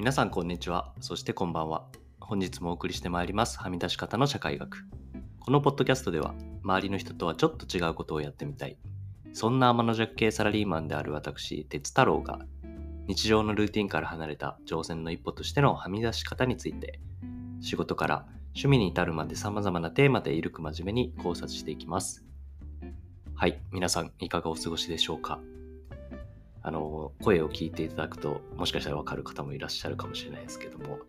皆さんこんにちは。そしてこんばんは。本日もお送りしてまいります。はみ出し方の社会学。このポッドキャストでは、周りの人とはちょっと違うことをやってみたい。そんな天の弱系サラリーマンである私、鉄太郎が、日常のルーティンから離れた挑戦の一歩としてのはみ出し方について、仕事から趣味に至るまで様々なテーマでいるく真面目に考察していきます。はい、皆さんいかがお過ごしでしょうか？あの、声を聞いていただくと、もしかしたらわかる方もいらっしゃるかもしれないですけども、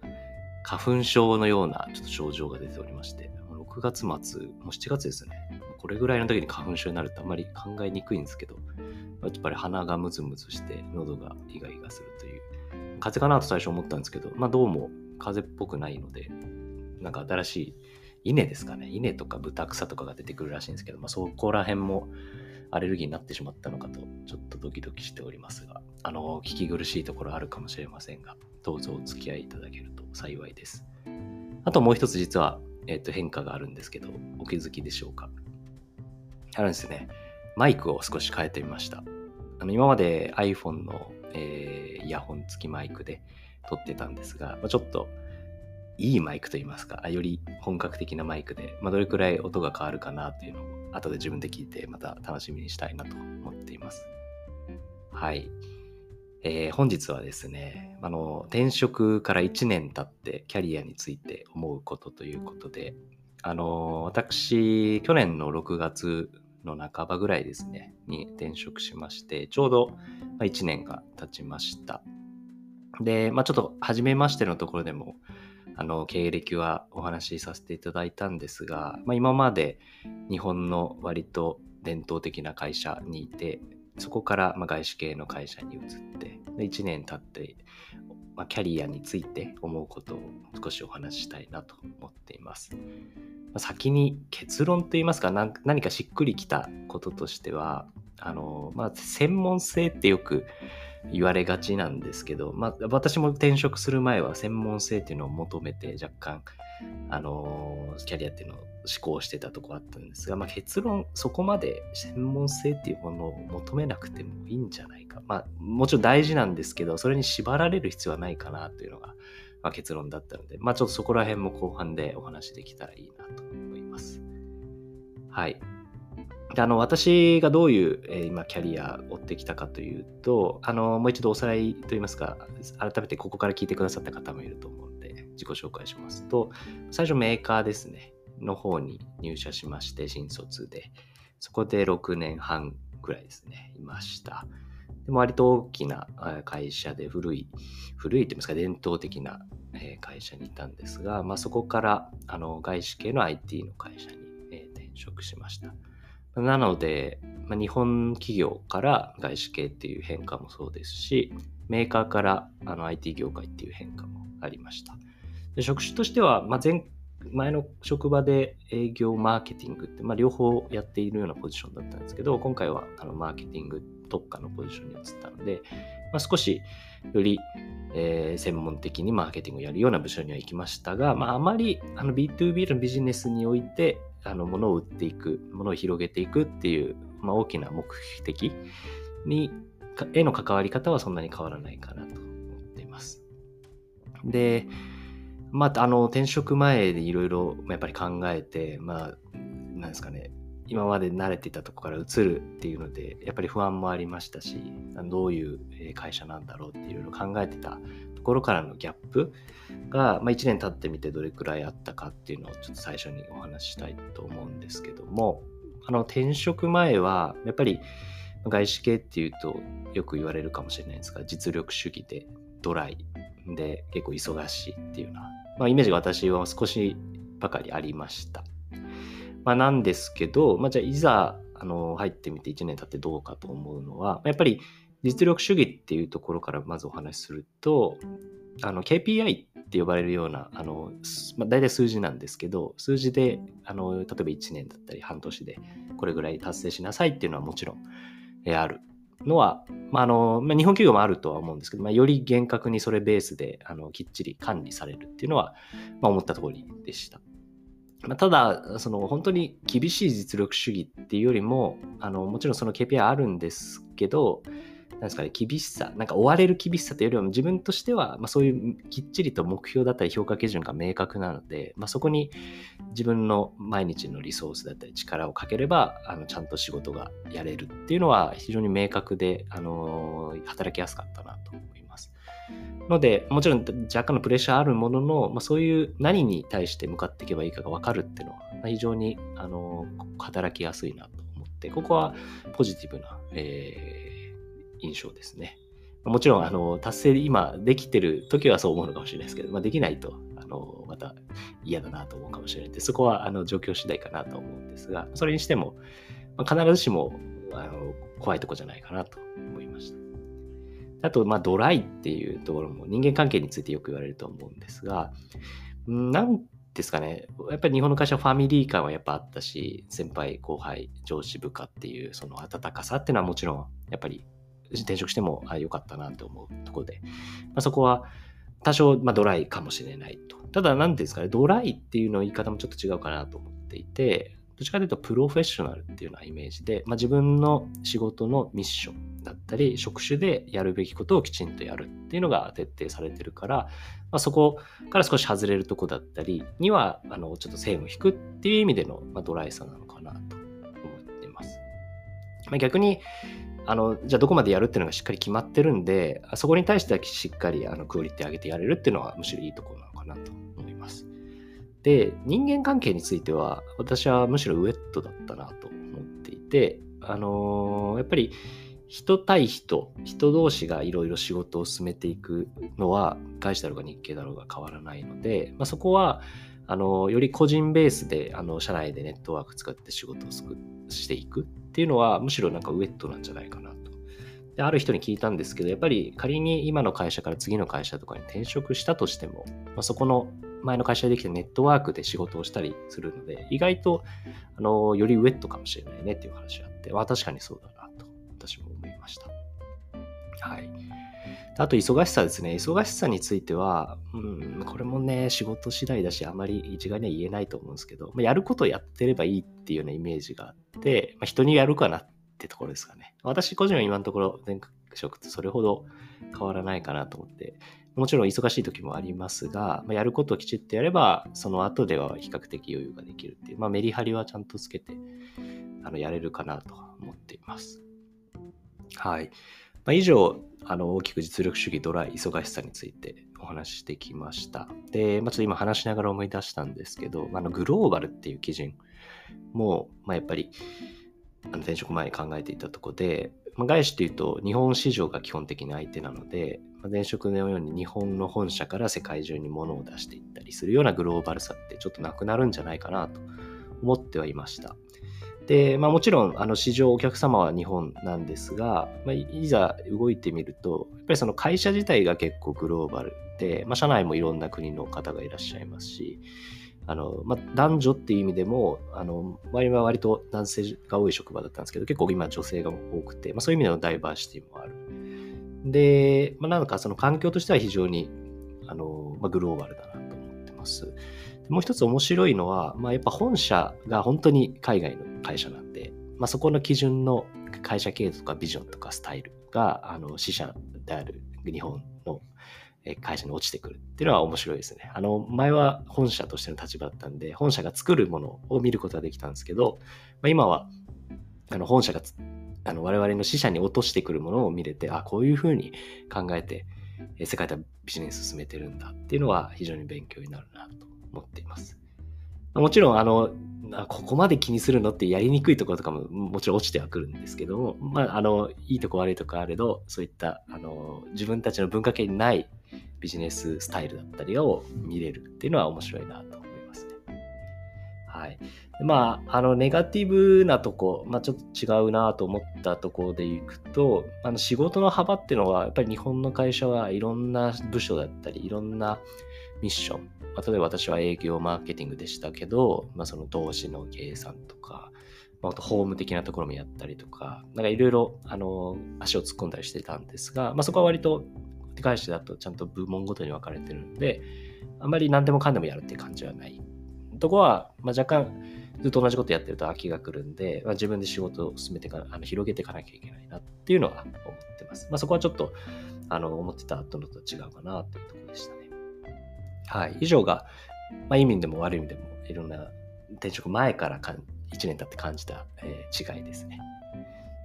花粉症のようなちょっと症状が出ておりまして、6月末、もう7月ですね。これぐらいの時に花粉症になるとあんまり考えにくいんですけど、やっぱり鼻がムズムズして喉がイガイガするという、風邪かなと最初思ったんですけど、まあどうも風邪っぽくないので、なんか新しい稲ですかね。稲とか豚草とかが出てくるらしいんですけど、まあそこら辺もアレルギーになってしまったのかと、ちょっとドキドキしておりますが、あの、聞き苦しいところあるかもしれませんが、どうぞお付き合いいただけると幸いです。あともう一つ実は、えっ、と、変化があるんですけど、お気づきでしょうか。あるんですね。マイクを少し変えてみました。あの今まで iPhone の、えー、イヤホン付きマイクで撮ってたんですが、まあ、ちょっといいマイクといいますか、より本格的なマイクで、まあ、どれくらい音が変わるかなというのを後で自分で聞いてまた楽しみにしたいなと思っています。はい。えー、本日はですね、あの、転職から1年経ってキャリアについて思うことということで、あの、私、去年の6月の半ばぐらいですね、に転職しまして、ちょうど1年が経ちました。で、まあちょっと初めましてのところでも、あの経歴はお話しさせていただいたんですが、まあ、今まで日本の割と伝統的な会社にいてそこからま外資系の会社に移ってで1年経って、まあ、キャリアについて思うことを少しお話ししたいなと思っています。まあ、先に結論といいますか何かしっくりきたこととしてはあの、まあ、専門性ってよく言われがちなんですけど、まあ、私も転職する前は専門性っていうのを求めて若干、あのキャリアっていうのを思考してたとこあったんですが、まあ、結論、そこまで専門性っていうものを求めなくてもいいんじゃないか。まあ、もちろん大事なんですけど、それに縛られる必要はないかなというのが、まあ、結論だったので、まあ、ちょっとそこら辺も後半でお話できたらいいなと思います。はい。であの私がどういう、えー、今キャリアを追ってきたかというとあのもう一度おさらいといいますか改めてここから聞いてくださった方もいると思うので自己紹介しますと最初メーカーですね。の方に入社しまして新卒で。そこで6年半くらいですね。いました。でも割と大きな会社で古い古いといいますか伝統的な会社にいたんですが、まあ、そこからあの外資系の IT の会社に転職しました。なので、まあ、日本企業から外資系っていう変化もそうですし、メーカーからあの IT 業界っていう変化もありました。で職種としては、まあ、前前の職場で営業マーケティングって、まあ、両方やっているようなポジションだったんですけど、今回はあのマーケティング特化のポジションに移ったので、まあ、少しより、えー、専門的にマーケティングをやるような部署には行きましたが、まあ、あまりあの B2B のビジネスにおいてあの物を売っていく、物を広げていくっていう、まあ、大きな目的に、への関わり方はそんなに変わらないかなと思っています。で、まあ、あの、転職前でいろいろやっぱり考えて、まあ、なんですかね、今まで慣れていたとこから移るっていうので、やっぱり不安もありましたし、どういう会社なんだろうっていろいろ考えてたところからのギャップが、まあ、1年経ってみてどれくらいあったかっていうのをちょっと最初にお話ししたいと思うんですけども、あの転職前はやっぱり外資系っていうとよく言われるかもしれないんですが、実力主義でドライで結構忙しいっていうような、まあ、イメージが私は少しばかりありました。まあ、なんですけど、まあ、じゃあいざあの入ってみて1年経ってどうかと思うのは、やっぱり実力主義っていうところからまずお話しすると、あの KPI って呼ばれるような、あの、まあ、大体数字なんですけど、数字で、あの、例えば1年だったり半年でこれぐらい達成しなさいっていうのはもちろん、えあるのは、まあ、あの、まあ、日本企業もあるとは思うんですけど、まあ、より厳格にそれベースで、あの、きっちり管理されるっていうのは、まあ、思った通りでした。まあ、ただ、その本当に厳しい実力主義っていうよりも、あのもちろんその KPI あるんですけど、ですかね、厳しさ、なんか追われる厳しさというよりは、自分としては、まあ、そういうきっちりと目標だったり評価基準が明確なので、まあ、そこに自分の毎日のリソースだったり力をかければ、あのちゃんと仕事がやれるっていうのは非常に明確で、あの働きやすかったなと思います。ので、もちろん若干のプレッシャーあるものの、まあ、そういう何に対して向かっていけばいいかが分かるっていうのは、ま、非常に、あの働きやすいなと思って、ここはポジティブな、えー印象ですね。もちろん、あの、達成今できてる時はそう思うのかもしれないですけど、まあ、できないと、あの、また嫌だなと思うかもしれないんで、そこは、あの、状況次第かなと思うんですが、それにしても、まあ、必ずしも、あの、怖いとこじゃないかなと思いました。あと、まあ、ドライっていうところも人間関係についてよく言われると思うんですが、なんですかね、やっぱり日本の会社はファミリー感はやっぱあったし、先輩、後輩、上司、部下っていうその温かさっていうのはもちろんやっぱり転職しても良かったなって思うところで、まあ、そこは多少、まあ、ドライかもしれないと。ただ、何ですかね、ドライっていうの言い方もちょっと違うかなと思っていて、どっちかというとプロフェッショナルっていうようなイメージで、まあ、自分の仕事のミッションだったり、職種でやるべきことをきちんとやるっていうのが徹底されてるから、まあ、そこから少し外れるとこだったりには、あのちょっと線を引くっていう意味での、まあ、ドライさなのかなと思っています。まあ、逆に、あの、じゃあどこまでやるっていうのがしっかり決まってるんで、そこに対してはしっかりあのクオリティ上げてやれるっていうのはむしろいいところなのかなと思います。で、人間関係については、私はむしろウェットだったなと思っていて、あのー、やっぱり人対人、人同士がいろいろ仕事を進めていくのは、外資だろうが日系だろうが変わらないので、まあ、そこは、あの、より個人ベースで、あの、社内でネットワーク使って仕事をしていくっていうのは、むしろなんかウェットなんじゃないかなと。で、ある人に聞いたんですけど、やっぱり仮に今の会社から次の会社とかに転職したとしても、まあ、そこの前の会社でできたネットワークで仕事をしたりするので、意外と、あの、よりウェットかもしれないねっていう話があって、まあ、確かにそうだなと、私も思いました。はい。あと、忙しさですね。忙しさについては、うん、これもね、仕事次第だし、あまり一概には言えないと思うんですけど、まあ、やることをやってればいいっていうようなイメージがあって、まあ、人にやるかなってところですかね。私個人は今のところ、前職とそれほど変わらないかなと思って、もちろん忙しい時もありますが、まあ、やることをきちっとやれば、その後では比較的余裕ができるっていう、まあ、メリハリはちゃんとつけて、あの、やれるかなと思っています。はい。まあ、以上、あの大きく実力主義ドライ忙しさについてお話ししてきました。で、まあ、ちょっと今話しながら思い出したんですけど、まあ、のグローバルっていう基準も、まあ、やっぱりあの転職前に考えていたとこで、まあ、外資っていうと日本市場が基本的に相手なので、まあ、前職のように日本の本社から世界中に物を出していったりするようなグローバルさってちょっとなくなるんじゃないかなと思ってはいました。で、まあ、もちろんあの市場お客様は日本なんですが、まあ、いざ動いてみるとやっぱりその会社自体が結構グローバルで、まあ、社内もいろんな国の方がいらっしゃいますしあの、まあ、男女っていう意味でもあの周りは割と男性が多い職場だったんですけど結構今女性が多くて、まあ、そういう意味でのダイバーシティもある。で、まあ、なんかその環境としては非常にあの、まあ、グローバルだなと思ってます。もう一つ面白いのは、まあ、やっぱ本社が本当に海外の会社なんで、まあ、そこの基準の会社経営とかビジョンとかスタイルが、あの、支社である日本の会社に落ちてくるっていうのは面白いですね。あの、前は本社としての立場だったんで、本社が作るものを見ることができたんですけど、まあ、今は、あの、本社があの我々の支社に落としてくるものを見れて、あ、こういうふうに考えて、世界でビジネス進めてるんだっていうのは非常に勉強になるなと思っています。もちろん、あの、あここまで気にするのってやりにくいところとかももちろん落ちてはくるんですけども、まあ、あの、いいとこ悪いとこあれど、そういった、あの、自分たちの文化圏にないビジネススタイルだったりを見れるっていうのは面白いなと思いますね。はい。まあ、あの、ネガティブなとこ、まあ、ちょっと違うなと思ったところでいくと、あの、仕事の幅っていうのは、やっぱり日本の会社はいろんな部署だったり、いろんなミッション、まあ、例えば私は営業マーケティングでしたけど、まあ、その投資の計算とか、まあ、ホーム的なところもやったりとか、なんかいろいろ、あの、足を突っ込んだりしてたんですが、まあ、そこは割と、手返しだとちゃんと部門ごとに分かれてるんで、あんまり何でもかんでもやるっていう感じはない。とこは、まあ、若干、ずっと同じことやってると飽きが来るんで、まあ、自分で仕事を進めてかあの広げていかなきゃいけないなっていうのは思ってます。ま。あ、そこはちょっと、あの、思ってたのと違うかなというところでした。はい。以上が、まあ、いい意味でも悪い意味でも、いろんな転職前からか1年経って感じた、えー、違いですね。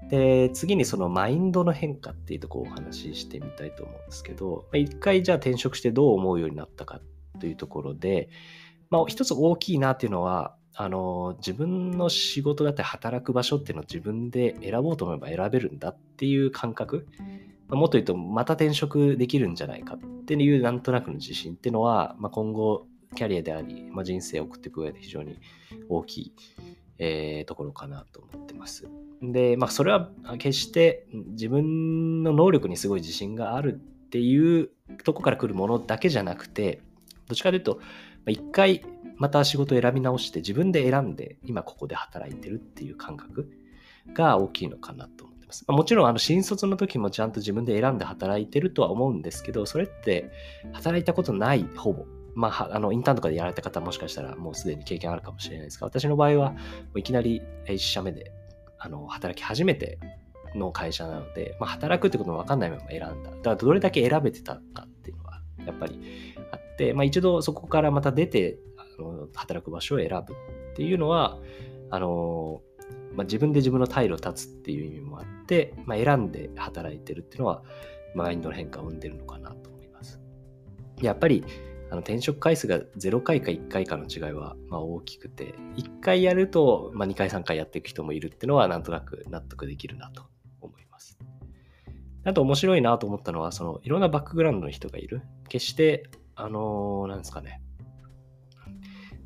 で、次にそのマインドの変化っていうとこをお話ししてみたいと思うんですけど、一回じゃあ転職してどう思うようになったかというところで、まあ、一つ大きいなっていうのは、あの、自分の仕事だったり働く場所っていうのを自分で選ぼうと思えば選べるんだっていう感覚。もっと言うと、また転職できるんじゃないかっていうなんとなくの自信っていうのは、まあ、今後、キャリアであり、まあ、人生を送っていく上で非常に大きい、えー、ところかなと思ってます。で、まあ、それは決して自分の能力にすごい自信があるっていうとこから来るものだけじゃなくて、どっちかというと、一回また仕事を選び直して自分で選んで今ここで働いてるっていう感覚が大きいのかなと思ってます。もちろんあの新卒の時もちゃんと自分で選んで働いてるとは思うんですけど、それって働いたことない、ほぼ。まあ、あの、インターンとかでやられた方もしかしたらもうすでに経験あるかもしれないですが、私の場合は、いきなり1社目で、あの、働き始めての会社なので、まあ、働くってことも分かんないまま選んだ。だからどれだけ選べてたかっていうのは、やっぱりあって、まあ、一度そこからまた出て、あの働く場所を選ぶっていうのは、あの、まあ、自分で自分の退路を立つっていう意味もあって、まあ、選んで働いてるっていうのは、マインドの変化を生んでるのかなと思います。やっぱり、あの転職回数が0回か1回かの違いはま大きくて、1回やると、ま、2回3回やっていく人もいるっていうのはなんとなく納得できるなと思います。あと面白いなと思ったのは、そのいろんなバックグラウンドの人がいる。決して、あのー、なんですかね、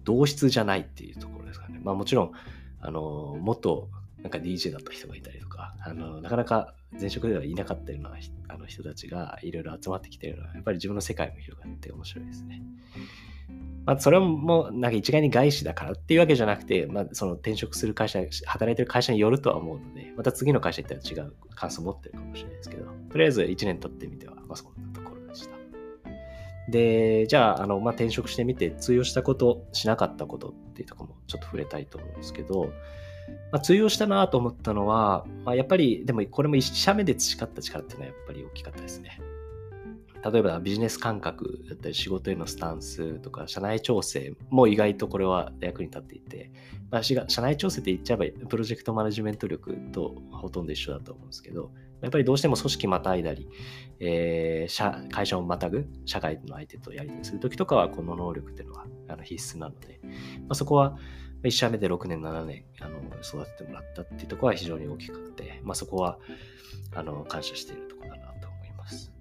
同質じゃないっていうところですかね。まあもちろん、あの、元なんか DJ だった人がいたりとか、あの、なかなか前職ではいなかったようなあの人たちがいろいろ集まってきてるのは、やっぱり自分の世界も広がって面白いですね。まあ、それも、なんか一概に外資だからっていうわけじゃなくて、まあ、その転職する会社、働いてる会社によるとは思うので、また次の会社行ったら違う感想を持ってるかもしれないですけど、とりあえず1年経ってみては、まあ、そんなところでした。で、じゃあ、あの、まあ、転職してみて通用したこと、しなかったことっていうところもちょっと触れたいと思うんですけど、まあ、通用したなと思ったのは、まあ、やっぱり、でもこれも1社目で培った力っていうのはやっぱり大きかったですね。例えばビジネス感覚だったり仕事へのスタンスとか社内調整も意外とこれは役に立っていて、まあ、社内調整って言っちゃえばプロジェクトマネジメント力とほとんど一緒だと思うんですけど、やっぱりどうしても組織またいだり、えー、社会社をまたぐ社会の相手とやり取りするときとかはこの能力っていうのはあの必須なので、まあ、そこは1社目で6年、7年あの育ててもらったっていうところは非常に大きくて、まあ、そこはあの感謝しているところだなと思います。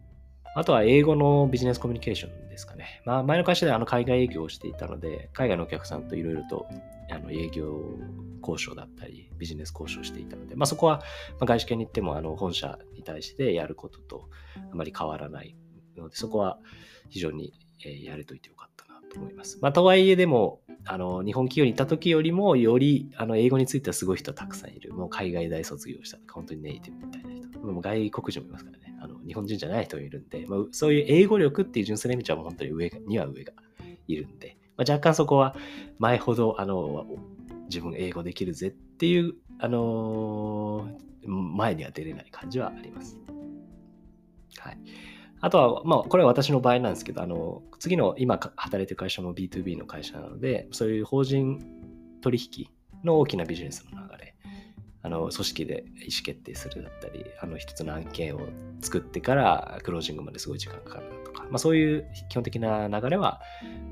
あとは英語のビジネスコミュニケーションですかね。まあ、前の会社であの海外営業をしていたので、海外のお客さんといろいろとあの営業交渉だったり、ビジネス交渉していたので、まあ、そこは外資系に行ってもあの本社に対してやることとあまり変わらないので、そこは非常にやれといてよかったなと思います。まあ、とはいえでも、あの、日本企業にいた時よりも、より、あの、英語についてはすごい人たくさんいる。もう海外大卒業したとか、本当にネイティブみたいな人。もう外国人もいますからね。あの、日本人じゃない人もいるんで、まあ、そういう英語力っていう純粋な意味では本当に上には上がいるんで、まあ、若干そこは前ほど、あの、自分英語できるぜっていう、あの前には出れない感じはあります。はい。あとは、まあ、これは私の場合なんですけど、あの、次の今働いてる会社も B2B の会社なので、そういう法人取引の大きなビジネスの流れ、あの、組織で意思決定するだったり、あの、一つの案件を作ってからクロージングまですごい時間かかるとか、まあ、そういう基本的な流れは、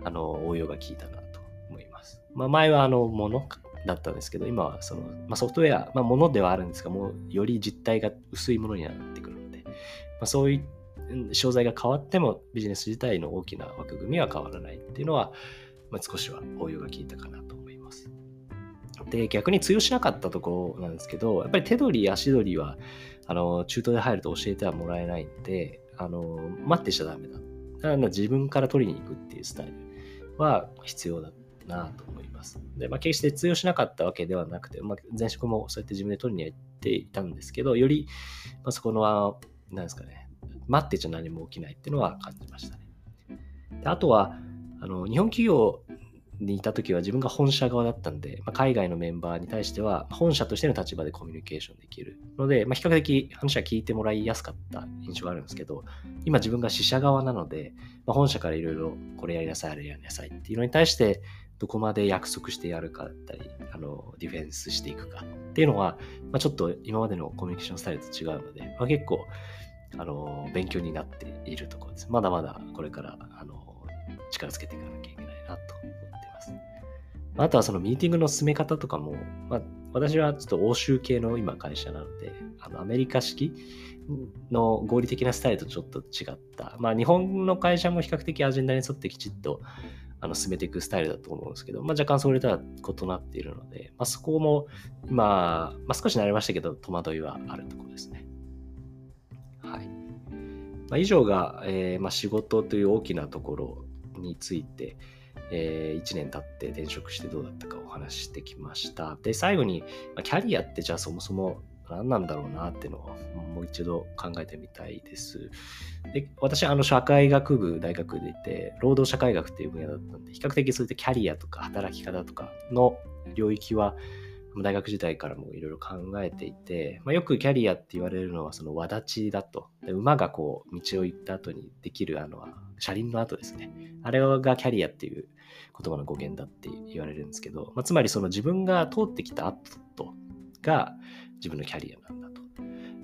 あの、応用が効いたなと思います。まあ、前は、あの、ものだったんですけど、今はその、まあ、ソフトウェア、まあ、ものではあるんですが、もうより実態が薄いものになってくるので、まあ、そういった商材が変わってもビジネス自体の大きな枠組みは変わらないっていうのは、まあ、少しは応用が効いたかなと思います。で、逆に通用しなかったところなんですけど、やっぱり手取り足取りは、あの、中途で入ると教えてはもらえないんで、あの、待ってちゃダメだ。だから自分から取りに行くっていうスタイルは必要だなと思います。で、まあ、決して通用しなかったわけではなくて、まあ、前職もそうやって自分で取りに行っていたんですけど、より、まあ、そこの、なんですかね、待ってちゃ何も起きないっていうのは感じましたね。であとは、あの日本企業にいた時は自分が本社側だったんで、まあ、海外のメンバーに対しては本社としての立場でコミュニケーションできるので、まあ、比較的話は聞いてもらいやすかった印象があるんですけど、今自分が支社側なので、まあ、本社からいろいろこれやりなさい、あれやりなさいっていうのに対して、どこまで約束してやるかだったり、あの、ディフェンスしていくかっていうのは、まあ、ちょっと今までのコミュニケーションスタイルと違うので、まあ、結構、あの、勉強になっているところです。まだまだこれから、あの、力つけていかなきゃいけない。あとはそのミーティングの進め方とかも、まあ、私はちょっと欧州系の今会社なので、あのアメリカ式の合理的なスタイルとちょっと違った。まあ日本の会社も比較的アジェンダに沿ってきちっとあの進めていくスタイルだと思うんですけど、まあ、若干それとは異なっているので、まあ、そこも今、まあ、少し慣れましたけど、戸惑いはあるところですね。はい。まあ、以上が、えーまあ、仕事という大きなところについて、えー、1年経って転職してどうだったかお話ししてきました。で、最後に、まあ、キャリアってじゃあそもそも何なんだろうなっていうのをもう一度考えてみたいです。で私あの社会学部大学でいて、労働社会学っていう分野だったんで、比較的そういったキャリアとか働き方とかの領域は大学時代からもいろいろ考えていて、まあ、よくキャリアって言われるのはその輪立ちだと。で馬がこう道を行った後にできるあの車輪の後ですね。あれがキャリアっていう言葉の語源だって言われるんですけど、まあ、つまりその自分が通ってきた後が自分のキャリアなんだと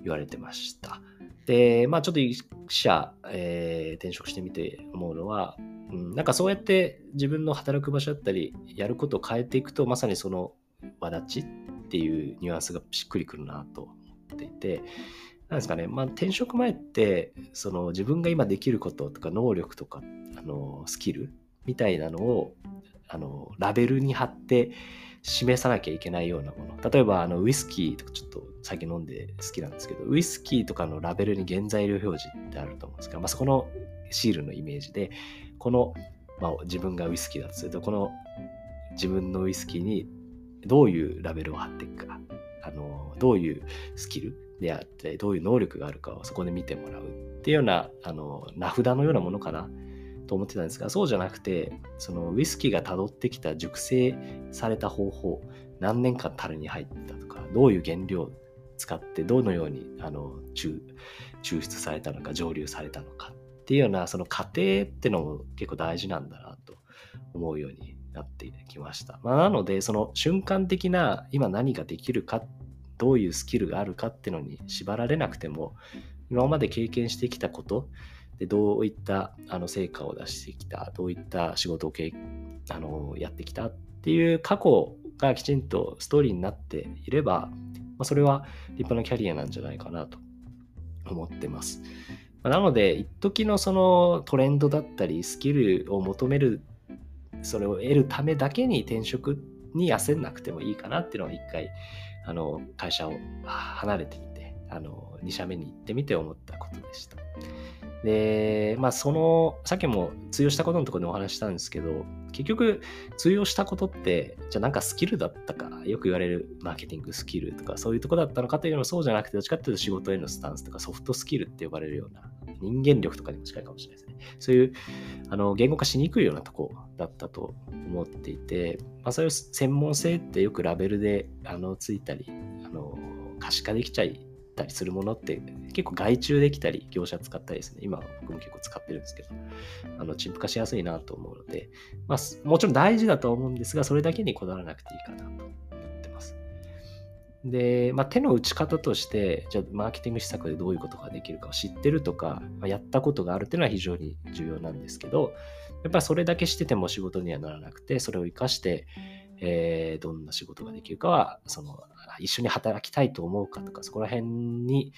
言われてました。で、まあちょっと一社、えー、転職してみて思うのは、うん、なんかそうやって自分の働く場所だったり、やることを変えていくと、まさにその輪立ちっていうニュアンスがしっくりくるなと思っていて、なんですかね、まあ、転職前って、その自分が今できることとか能力とか、あのスキルみたいなのをあのラベルに貼って示さなきゃいけないようなもの。例えば、あのウイスキーとかちょっと最近飲んで好きなんですけど、ウイスキーとかのラベルに原材料表示ってあると思うんですが、まあ、そこのシールのイメージで、この、まあ、自分がウイスキーだとすると、この自分のウイスキーにどういうラベルを貼っていくか、あのどういうスキルであったり、どういう能力があるかをそこで見てもらうっていうような、あの名札のようなものかな。と思ってたんですが、そうじゃなくて、そのウイスキーが辿ってきた熟成された方法、何年間樽に入ったとか、どういう原料を使ってどのようにあの抽抽出されたのか、蒸留されたのかっていうような、その過程ってのも結構大事なんだなと思うようになってきました。まあ、なので、その瞬間的な今何ができるか、どういうスキルがあるかっていうのに縛られなくても、今まで経験してきたこと、でどういったあの成果を出してきた、どういった仕事をけあのやってきたっていう過去がきちんとストーリーになっていれば、まあ、それは立派なキャリアなんじゃないかなと思ってます。なので、一時のそのトレンドだったり、スキルを求める、それを得るためだけに転職に焦んなくてもいいかなっていうのを一回、あの、会社を離れてみて、あの、2社目に行ってみて思ったことでした。で、まあその、さっきも通用したことのところでお話したんですけど、結局通用したことって、じゃあなんかスキルだったか、よく言われるマーケティングスキルとかそういうとこだったのかというのはそうじゃなくて、どっちかっていうと仕事へのスタンスとかソフトスキルって呼ばれるような人間力とかにも近いかもしれないですね。そういうあの言語化しにくいようなとこだったと思っていて、まあそういう専門性ってよくラベルであのついたり、あの可視化できちゃいたりするものって結構外注できたり業者使ったりですね。今僕も結構使ってるんですけどあの陳腐化しやすいなと思うので、まあ、もちろん大事だと思うんですがそれだけにこだわらなくていいかなと思ってます。で、まあ、手の打ち方としてじゃあマーケティング施策でどういうことができるかを知ってるとか、まあ、やったことがあるっていうのは非常に重要なんですけどやっぱりそれだけしてても仕事にはならなくてそれを活かしてえー、どんな仕事ができるかは、その、一緒に働きたいと思うかとか、そこら辺に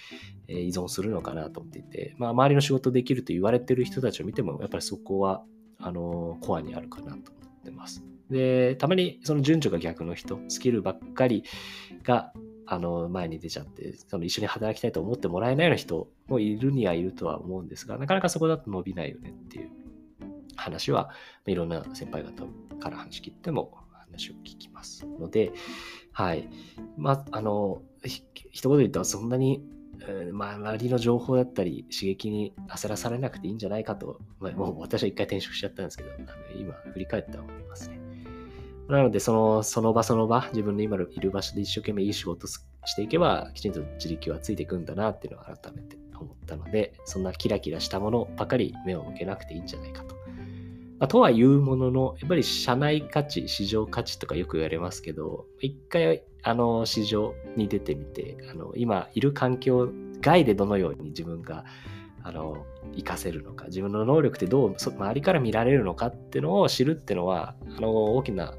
依存するのかなと思っていて、まあ、周りの仕事できると言われてる人たちを見ても、やっぱりそこは、あの、コアにあるかなと思ってます。で、たまにその順序が逆の人、スキルばっかりが、あの、前に出ちゃって、その一緒に働きたいと思ってもらえないような人もいるにはいるとは思うんですが、なかなかそこだと伸びないよねっていう話は、いろんな先輩方から話聞いても話を聞きますので、はい。まあ、あの、一言で言ったらそんなに、えー、まあ、周りの情報だったり刺激に焦らされなくていいんじゃないかと、まあ、もう私は一回転職しちゃったんですけど、今振り返って思いますね。なので、その、その場その場、自分の今いる場所で一生懸命いい仕事していけば、きちんと自力はついていくんだなっていうのを改めて思ったので、そんなキラキラしたものばかり目を向けなくていいんじゃないかと。まあ、とはいうものの、やっぱり社内価値、市場価値とかよく言われますけど、一回、あの、市場に出てみて、あの、今いる環境外でどのように自分が、あの、活かせるのか、自分の能力ってどう周りから見られるのかっていうのを知るっていうのは、あの、大きな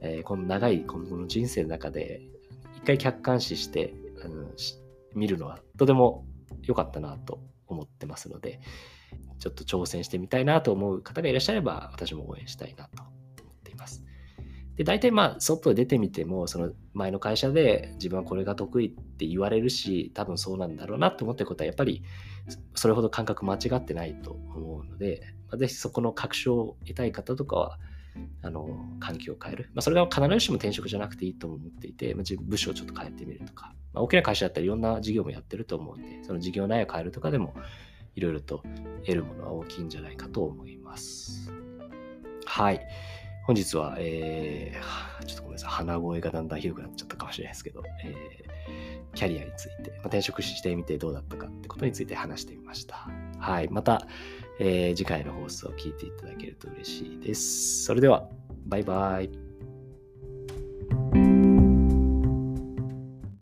えー、この長い今後の人生の中で、一回客観視してあの見るのはとても良かったなと思ってますので、ちょっと挑戦してみたいなと思う方がいらっしゃれば、私も応援したいなと思っています。で、大体まあ、外出てみても、その前の会社で自分はこれが得意って言われるし、多分そうなんだろうなと思ってることは、やっぱりそれほど感覚間違ってないと思うので、まあ、ぜひそこの確証を得たい方とかは、あの環境を変える。まあ、それが必ずしも転職じゃなくていいと思っていて、まあ、自分部署をちょっと変えてみるとか、まあ、大きな会社だったらいろんな事業もやってると思うんで、その事業内容を変えるとかでも、いろいろと得るものは大きいんじゃないかと思います。はい。本日は、えー、ちょっとごめんなさい、鼻声がだんだんひどくなっちゃったかもしれないですけど、えー、キャリアについて、まあ、転職してみてどうだったかってことについて話してみました。はい。また、えー、次回の放送を聞いていただけると嬉しいです。それでは、バイバイ。